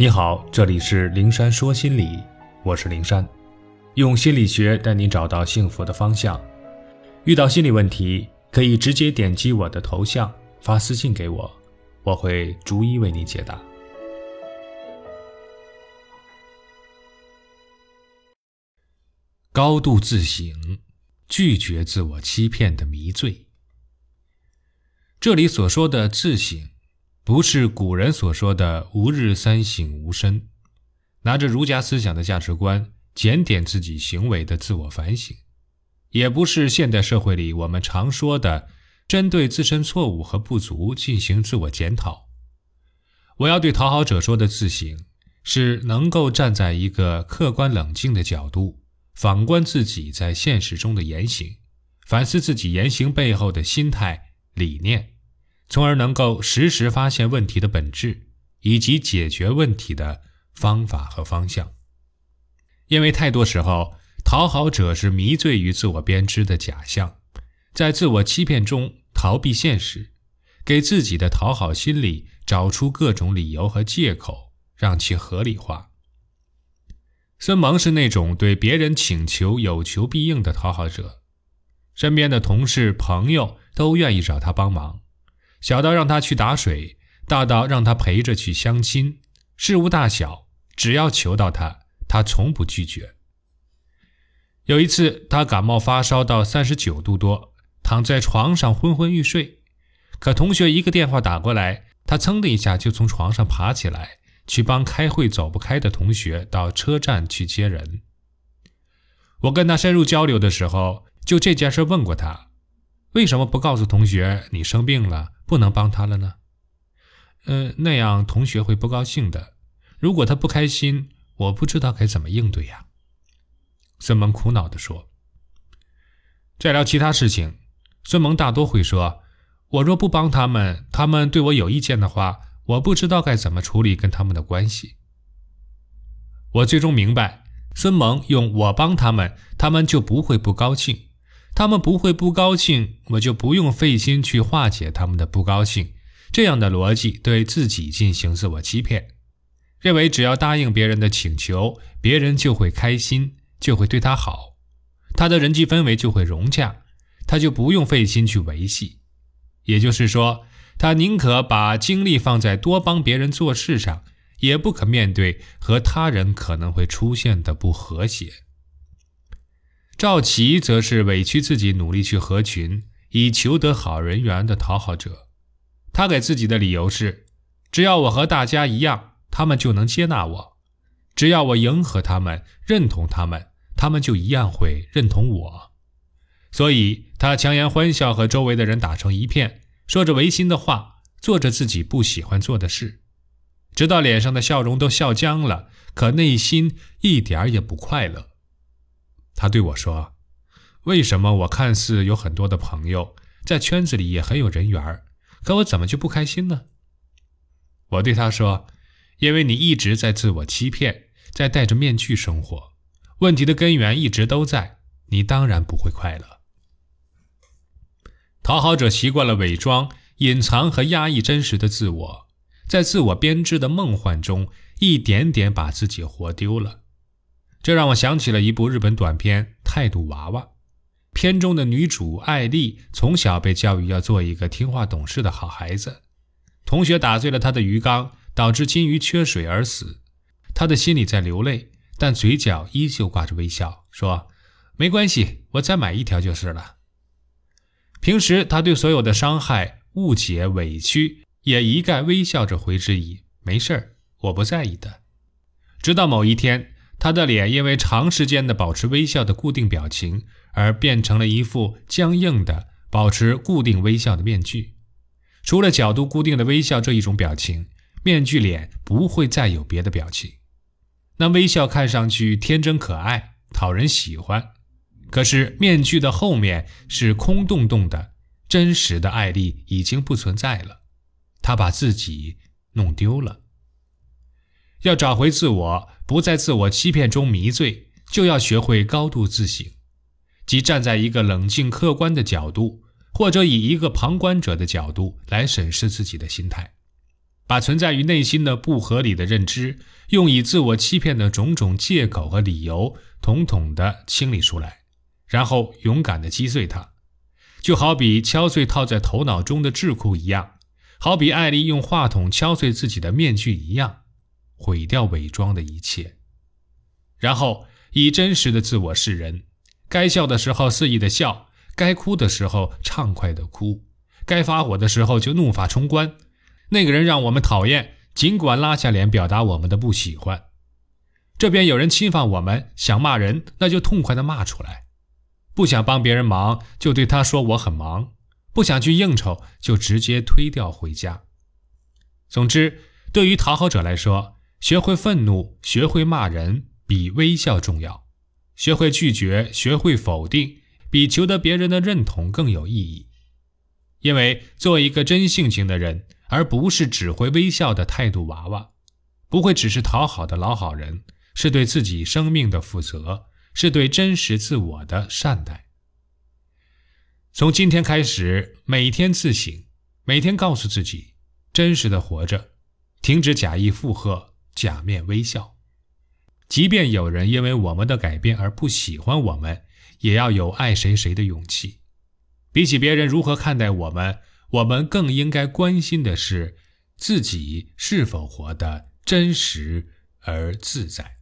你好，这里是灵山说心理，我是灵山，用心理学带你找到幸福的方向。遇到心理问题，可以直接点击我的头像发私信给我，我会逐一为你解答。高度自省，拒绝自我欺骗的迷醉。这里所说的自省。不是古人所说的“吾日三省吾身”，拿着儒家思想的价值观检点自己行为的自我反省，也不是现代社会里我们常说的针对自身错误和不足进行自我检讨。我要对讨好者说的自省，是能够站在一个客观冷静的角度，反观自己在现实中的言行，反思自己言行背后的心态理念。从而能够实时发现问题的本质，以及解决问题的方法和方向。因为太多时候，讨好者是迷醉于自我编织的假象，在自我欺骗中逃避现实，给自己的讨好心理找出各种理由和借口，让其合理化。孙萌是那种对别人请求有求必应的讨好者，身边的同事、朋友都愿意找他帮忙。小到让他去打水，大到让他陪着去相亲，事无大小，只要求到他，他从不拒绝。有一次，他感冒发烧到三十九度多，躺在床上昏昏欲睡，可同学一个电话打过来，他噌的一下就从床上爬起来，去帮开会走不开的同学到车站去接人。我跟他深入交流的时候，就这件事问过他，为什么不告诉同学你生病了？不能帮他了呢，呃，那样同学会不高兴的。如果他不开心，我不知道该怎么应对呀。孙萌苦恼地说。再聊其他事情，孙萌大多会说：“我若不帮他们，他们对我有意见的话，我不知道该怎么处理跟他们的关系。”我最终明白，孙萌用我帮他们，他们就不会不高兴。他们不会不高兴，我就不用费心去化解他们的不高兴。这样的逻辑对自己进行自我欺骗，认为只要答应别人的请求，别人就会开心，就会对他好，他的人际氛围就会融洽，他就不用费心去维系。也就是说，他宁可把精力放在多帮别人做事上，也不可面对和他人可能会出现的不和谐。赵琦则是委屈自己，努力去合群，以求得好人缘的讨好者。他给自己的理由是：只要我和大家一样，他们就能接纳我；只要我迎合他们，认同他们，他们就一样会认同我。所以，他强颜欢笑，和周围的人打成一片，说着违心的话，做着自己不喜欢做的事，直到脸上的笑容都笑僵了，可内心一点也不快乐。他对我说：“为什么我看似有很多的朋友，在圈子里也很有人缘可我怎么就不开心呢？”我对他说：“因为你一直在自我欺骗，在戴着面具生活，问题的根源一直都在，你当然不会快乐。讨好者习惯了伪装、隐藏和压抑真实的自我，在自我编织的梦幻中，一点点把自己活丢了。”这让我想起了一部日本短片《态度娃娃》。片中的女主艾丽从小被教育要做一个听话懂事的好孩子。同学打碎了她的鱼缸，导致金鱼缺水而死。她的心里在流泪，但嘴角依旧挂着微笑，说：“没关系，我再买一条就是了。”平时她对所有的伤害、误解、委屈，也一概微笑着回之以“没事儿，我不在意的”。直到某一天。他的脸因为长时间的保持微笑的固定表情，而变成了一副僵硬的、保持固定微笑的面具。除了角度固定的微笑这一种表情，面具脸不会再有别的表情。那微笑看上去天真可爱，讨人喜欢。可是面具的后面是空洞洞的，真实的艾丽已经不存在了。他把自己弄丢了。要找回自我，不在自我欺骗中迷醉，就要学会高度自省，即站在一个冷静客观的角度，或者以一个旁观者的角度来审视自己的心态。把存在于内心的不合理的认知，用以自我欺骗的种种借口和理由，统统的清理出来，然后勇敢的击碎它，就好比敲碎套在头脑中的桎梏一样，好比艾丽用话筒敲碎自己的面具一样，毁掉伪装的一切，然后以真实的自我示人，该笑的时候肆意的笑，该哭的时候畅快的哭，该发火的时候就怒发冲冠。那个人让我们讨厌，尽管拉下脸表达我们的不喜欢。这边有人侵犯我们，想骂人，那就痛快的骂出来；不想帮别人忙，就对他说我很忙；不想去应酬，就直接推掉回家。总之，对于讨好者来说，学会愤怒、学会骂人，比微笑重要；学会拒绝、学会否定，比求得别人的认同更有意义。因为做一个真性情的人。而不是只会微笑的态度娃娃，不会只是讨好的老好人，是对自己生命的负责，是对真实自我的善待。从今天开始，每天自省，每天告诉自己，真实的活着，停止假意附和，假面微笑。即便有人因为我们的改变而不喜欢我们，也要有爱谁谁的勇气。比起别人如何看待我们。我们更应该关心的是，自己是否活得真实而自在。